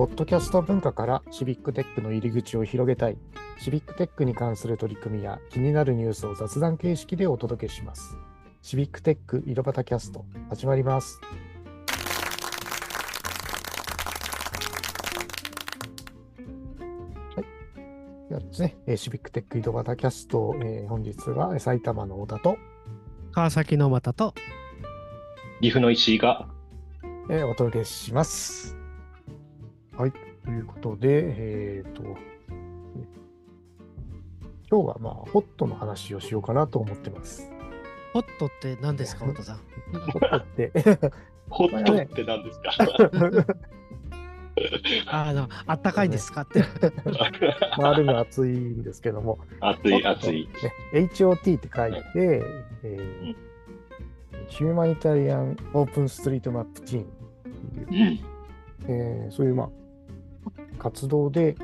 ポッドキャスト文化からシビックテックの入り口を広げたい、シビックテックに関する取り組みや気になるニュースを雑談形式でお届けします。シビックテック井戸端キャスト、始まります。はい。ではですね、えーシビックテック井戸端キャスト、えー本日は埼玉の小田と、川崎の又と、岐阜の石井が、えーお届けします。はい。ということで、えっ、と、今日はまあ、ホットの話をしようかなと思ってます。ホットって何ですか、太さん？ホットって、ホットって何ですか？あ あの、あったかいですか？って。まあ、あるの熱いんですけども、熱い熱い。ね、HOT って書いて、えーヒューマニタリアンオープンストリートマップチームっていううんえーそういう、まあ、活動で、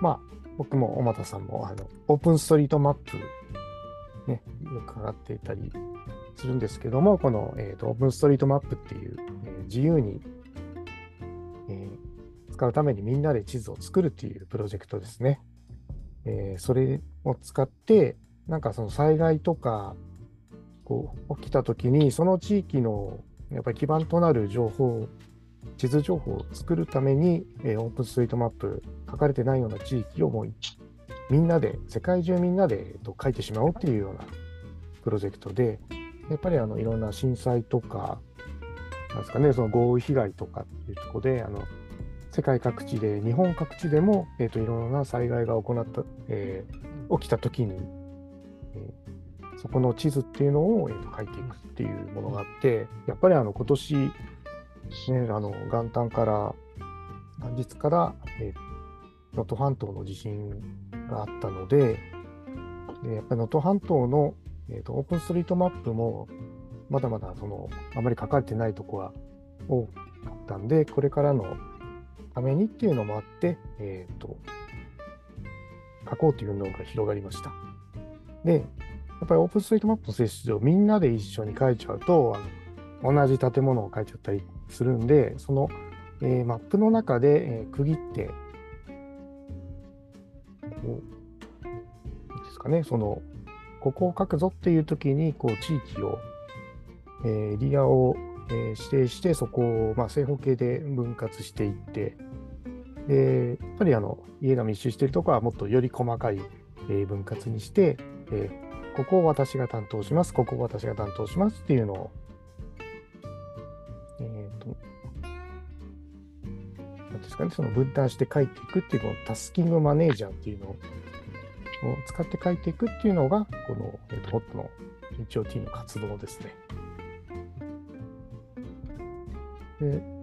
まあ、僕も小俣さんもあのオープンストリートマップ、ね、よく上がっていたりするんですけども、この、えーとオープンストリートマップっていう、えー自由に、えー使うためにみんなで地図を作るっていうプロジェクトですね。えーそれを使って、なんかその災害とか、こう起きたときに、その地域のやっぱり基盤となる情報地図情報を作るために、えーオープンストリートマップ書かれてないような地域をもうみんなで世界中みんなで、えーと書いてしまおうっていうようなプロジェクトでやっぱりあのいろんな震災とかなんですかねその豪雨被害とかっていうとこであの世界各地で日本各地でも、えー、といろんな災害が行った、えー起きた時に、えーそこの地図っていうのを、えーと書いていくっていうものがあってやっぱりあの今年ね、あの元旦から元日からえ能登半島の地震があったので、でやっぱり能登半島の、えーとオープンストリートマップもまだまだそのあまり書かれてないとこが多かったんで、これからのためにっていうのもあって、えーと書こうというのが広がりました。で、やっぱりオープンストリートマップの性質上、みんなで一緒に書いちゃうと、あの同じ建物を書いちゃったりするんで、その、えーマップの中で、えー区切って、こうですかね、その、ここを書くぞっていう時に、こう、地域を、えーエリアを、えー指定して、そこを、まあ、正方形で分割していって、で、やっぱりあの、家が密集しているところはもっとより細かい、えー分割にして、えここを私が担当します、ここを私が担当しますっていうのを、ですかね、その分担して書いていくっていうこのタスキングマネージャーっていうのを使って書いていくっていうのが、この、えー、とホットの HOT の活動ですね。で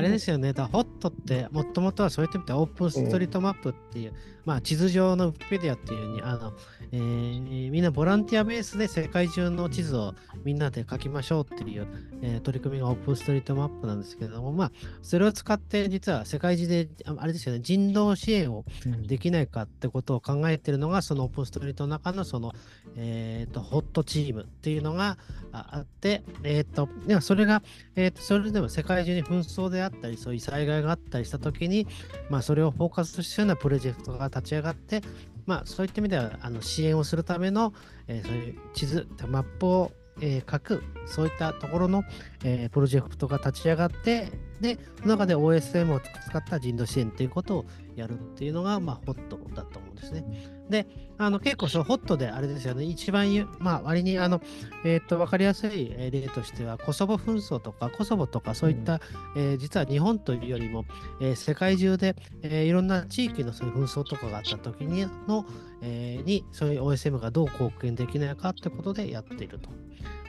あれですよね、だからホットって、もともとはそうやってみて、オープンストリートマップっていう、まあ、地図上のウィキペディアっていうように、あの、えーみんなボランティアベースで世界中の地図をみんなで書きましょうっていう、えー取り組みがオープンストリートマップなんですけれども、まあ、それを使って実は世界中で、あれですよね、人道支援をできないかってことを考えてるのが、そのオープンストリートの中のその、えー、とホットチームっていうのがあって、えー、とではそれが、えー、とそれでも世界中に紛争であっったり、そういう災害があったりした時に、まあ、それをフォーカスするようなプロジェクトが立ち上がって、まあ、そういった意味ではあの支援をするための、えーそういう地図、マップを、えー書く、そういったところの、えープロジェクトが立ち上がって、で、その中で OSM を使った人道支援ということをやるっていうのが、まあ、ホットだと思うんですね。で、あの結構そう、ホットであれですよね、一番、まあ、割にあの、えー、と分かりやすい例としては、コソボ紛争とか、コソボとか、そういった、えー実は日本というよりも、えー世界中で、えいろんな地域のそういう紛争とかがあった時にの、えに、そういう OSM がどう貢献できないかってことでやっていると。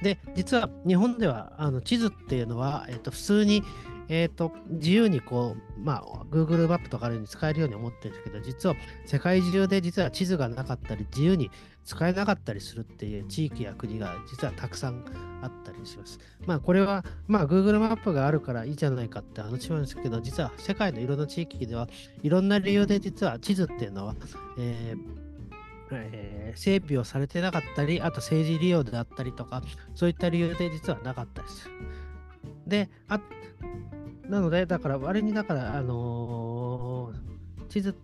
で、実は日本ではあの地図っていうのは、えー、と普通に、えー、と自由にこう、まあ、Google マップとかあるように使えるように思ってるんですけど、実は世界中で実は地図がなかったり、自由に使えなかったりするっていう地域や国が実はたくさんあったりします。まあこれは、まあ Google マップがあるからいいじゃないかって話なんですけど、実は世界のいろんな地域ではいろんな理由で実は地図っていうのは、えーえー整備をされてなかったり、あと政治利用であったりとか、そういった理由で実はなかったりする。で、あなので、だから、割にだから、あのー地図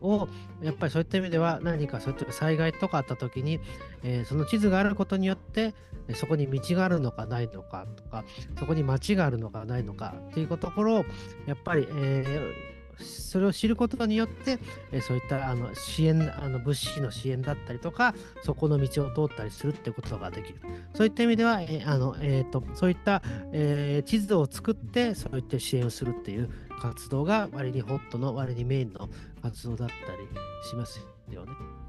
を、やっぱりそういった意味では、何かそういった災害とかあったときに、えーその地図があることによって、そこに道があるのかないのかとか、そこに町があるのかないのかっていうところを、やっぱり、えーそれを知ることによって、えそういったあの支援あの物資の支援だったりとか、そこの道を通ったりするってことができる。そういった意味では、えあのえーとそういった、えー地図を作って、そういった支援をするっていう活動が割にホットの割にメインの活動だったりしますよね。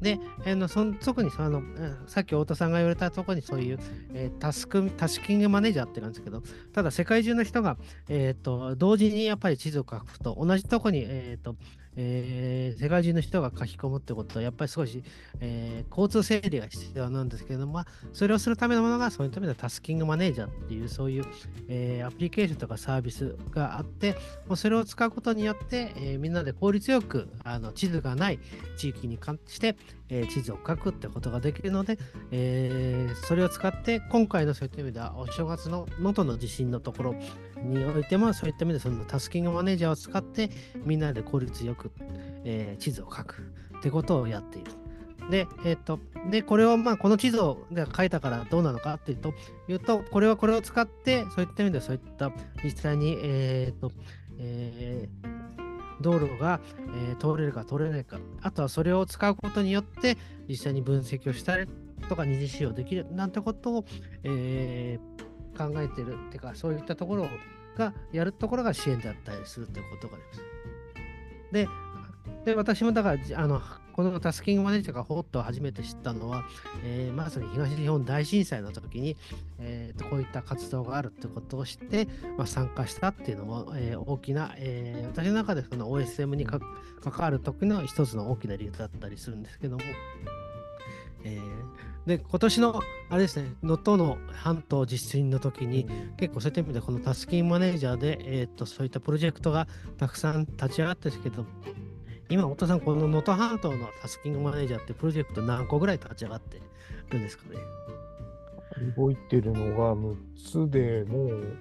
で、えーのそん特にその、えーさっき太田さんが言われたところにそういう、えータスク、タスキングマネージャーってなんですけど、ただ世界中の人が、えー、と同時にやっぱり地図を書くと、同じとこに、えーとえー世界中の人が書き込むってことは、やっぱり少し、えー交通整理が必要なんですけれども、まあ、それをするためのものが、そういった意味ではタスキングマネージャーっていう、そういう、えーアプリケーションとかサービスがあって、もうそれを使うことによって、えーみんなで効率よくあの地図がない地域に関して、えー地図を書くってことができるので、えーそれを使って、今回のそういった意味では、お正月の能登の地震のところにおいても、そういった意味でそのタスキングマネージャーを使って、みんなで効率よく、えー地図を書くってことをやっている。で、えっ、と、で、これを、まあ、この地図をが書いたからどうなのかっていうと、いうと、これはこれを使って、そういった意味でそういった実際に、えっ、と、えー道路が、え通れるか通れないか、あとはそれを使うことによって、実際に分析をしたりとか、二次使用できるなんてことを、えー考えてるっていうか、そういったところがやるところが支援だったりするということがあります。で、で私もだから、あのこのタスキングマネージャーがホットを初めて知ったのは、えーまさに東日本大震災の時に、えーこういった活動があるってことを知って、まあ、参加したっていうのも、えー大きな、えー私の中でその OSM に関わる時の一つの大きな理由だったりするんですけども、えで今年のあれですね能登の半島地震の時に、結構そういった意味でこのタスキングマネージャーで、えー、とそういったプロジェクトがたくさん立ち上がってるんですけど今、太田さん、この能登半島のタスキングマネージャーってプロジェクト何個ぐらい立ち上がってるんですかね？動いてるのが6つでもう、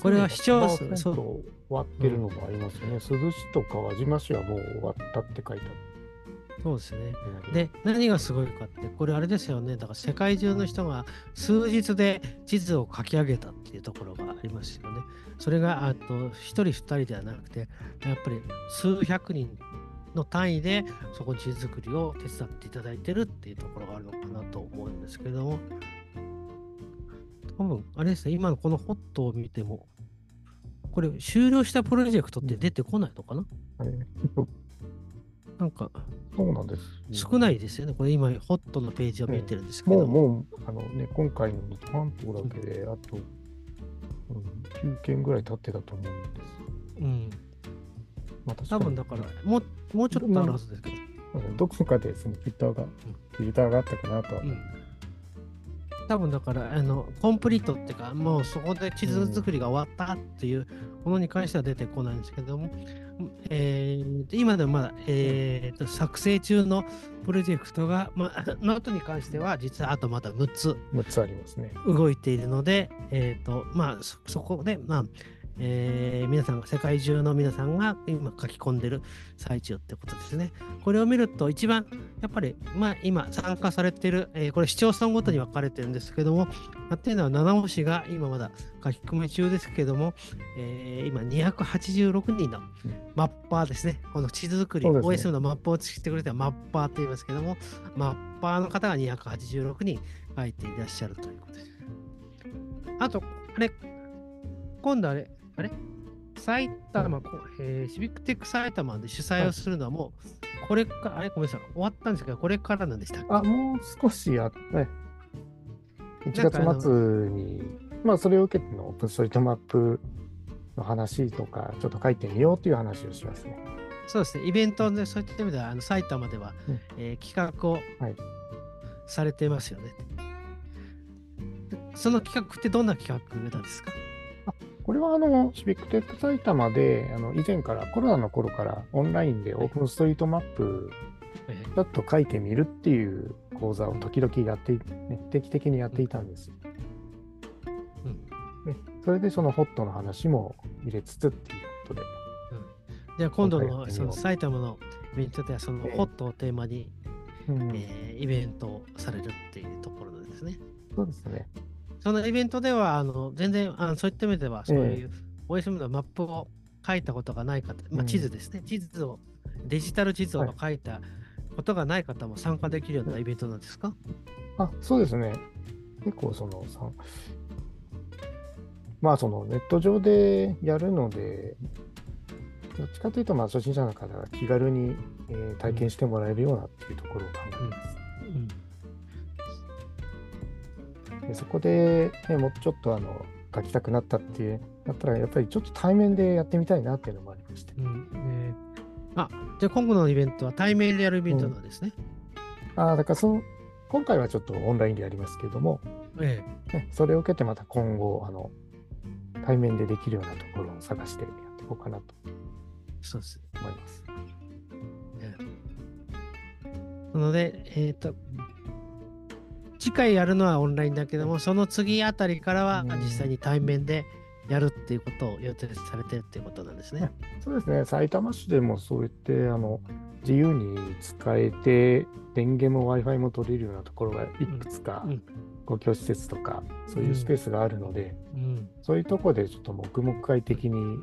これは視聴数100%そう終わってるのもありますよね。珠洲市とか輪島市はもう終わったって書いてそうですね。で、何がすごいかって、これあれですよね。だから世界中の人が数日で地図を書き上げたっていうところがありますよね。それが、あと、一人二人ではなくて、やっぱり数百人の単位でそこに地図作りを手伝っていただいてるっていうところがあるのかなと思うんですけれども、多分、あれですね、今のこのホットを見ても、これ終了したプロジェクトって出てこないのかな、はいなんかそうなんです。少ないですよね。これ今、ホットのページを見てるんですけど。もう、もう、あのね、今回の関東だけで、あと、うん、9件ぐらい経ってたと思うんです。うん。まあ、多分だから、もう、もうちょっとあるはずですけど。うんどこかでそのフィルターが、フィルターがあったかなとは。うん。多分だから、あの、コンプリートっていうか、もうそこで地図作りが終わったっていうものに関しては出てこないんですけども、えーで今でもまだ、えーと作成中のプロジェクトが、まあ、能登に関しては実はあとまだ6つ6つありますね。動いているので、えーとまあ、そそこで、まあえー皆さんが、世界中の皆さんが今書き込んでる最中ってことですね。これを見ると、一番やっぱり、まあ、今参加されている、えーこれ市町村ごとに分かれてるんですけども、まあっていうのは七尾市が今まだ書き込み中ですけども、えー今286人のマッパーですね。この地図作り、ね OSM のマップを作ってくれたマッパーって言いますけども、マッパーの方が286人書いていらっしゃるということです。あと、あれ、今度あれ、あれ？埼玉、こえーシビックテック埼玉で主催をするのはもう、これか、あれ、ごめんなさい、終わったんですけど、これからなんでしたっけ？あ、もう少しやね。なんかあの1月末に、まあ、それを受けてのオープンストリートマップの話とか、ちょっと書いてみようという話をしますね。そうですね、イベントでそういった意味では、あの埼玉では、うんえー企画をはいされてますよね。でその企画ってどんな企画なんですか？これはあのシビックテック埼玉であの以前からコロナの頃からオンラインでオープンストリートマップえちょっと書いてみるっていう講座を時々やってい、ね、定期的にやっていたんです。うんね、それでそのホットの話も入れつつっていうことで。じゃあ今度のその埼玉のイベントではそのええホットをテーマに、うんえーイベントをされるっていうところですね。そうですね。そのイベントではあの全然あのそういった意味ではそういう OSM のマップを書いたことがない方、まあ、うん。地図ですね、地図をデジタル地図をはい。書いたことがない方も参加できるようなイベントなんですか、あ、そうですね。結構その、さまあそのネット上でやるので、どっちかというとまあ初心者の方が気軽に、えー体験してもらえるようなっていうところを考えてます。でそこで、ね、もうちょっとあの書きたくなったっていうなったら、やっぱりちょっと対面でやってみたいなっていうのもありまして。うんうんえーあじゃあ今後のイベントは対面でやるイベントなんですね。ああ、だからその、今回はちょっとオンラインでやりますけども、えね、それを受けてまた今後、あの、対面でできるようなところを探してやっていこうかなとえそうです。思います。ええなので、えっ、と、次回やるのはオンラインだけども、その次あたりからはうん。実際に対面でやるっていうことを予定されてるっていうことなんですね。そうですね、埼玉市でもそうやってあの自由に使えて、電源も Wi-Fi も取れるようなところがいくつかうん。うん。公共施設とか、そういうスペースがあるので、うん。そういうところでちょっと黙々会的に、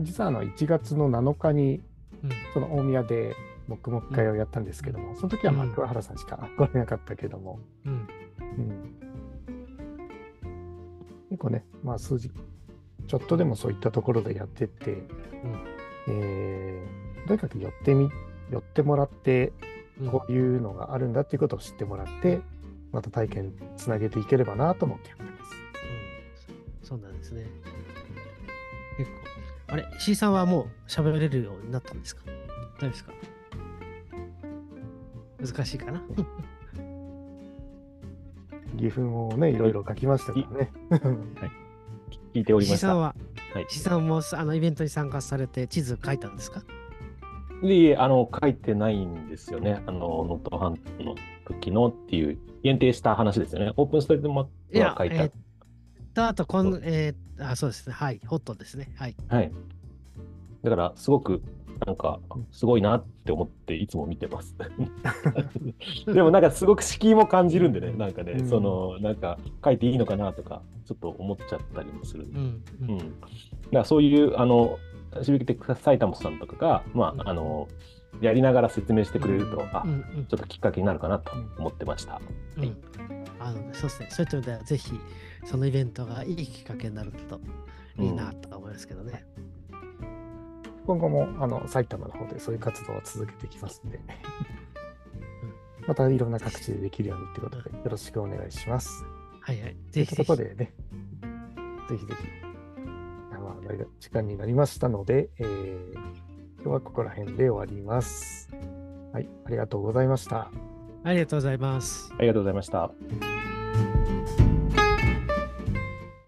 実はあの1月の7日にうん。その大宮で黙々会をやったんですけども、その時はまあうん。桑原さんしか来れなかったけども、うん。うん。結構ね、まあ数字、ちょっとでもそういったところでやってって、えーとにかく寄ってみ、寄ってもらって、うん。こういうのがあるんだっていうことを知ってもらって、また体験つなげていければなと思ってやってます。うん。そうなんですね。結構。あれ、C さんはもう喋れるようになったんですか？大丈夫ですか？難しいかな？義憤をね、いろいろ書きましたからね。聞いておりました。さんは、はいさんもあのイベントに参加されて地図書いたんですか？でいえ、あの、書いてないんですよね。あの、ノートハントの時のっていう、限定した話ですよね。オープンストリートマップは書いた。えーっと、あとこん、えーあ、そうですね。はい。ホットですね。はい。はい。だから、すごく、なんか、すごいなって思って、いつも見てます。でも、なんか、すごく敷居も感じるんでね、なんかね、うんその、なんか、書いていいのかなとか、ちょっと思っちゃったりもする。うん。ううんん。だから、そういう、あの、シビックテック埼玉さんとかが、まあ、あの、やりながら説明してくれると、あう、ん。ちょっときっかけになるかなと思ってました。うん。うんあのそうですね。そういった意味では、ぜひ、そのイベントがいいきっかけになるといいなと思いますけどね。今後もあの埼玉の方でそういう活動を続けていきますんで、またいろんな各地でできるようにってことで、よろしくお願いします。はいはい。ぜひぜひ。ところでね、ぜひぜひ、あまあ時間になりましたので、えー今日はここら辺で終わります。はい、ありがとうございました。ありがとうございます。ありがとうございました。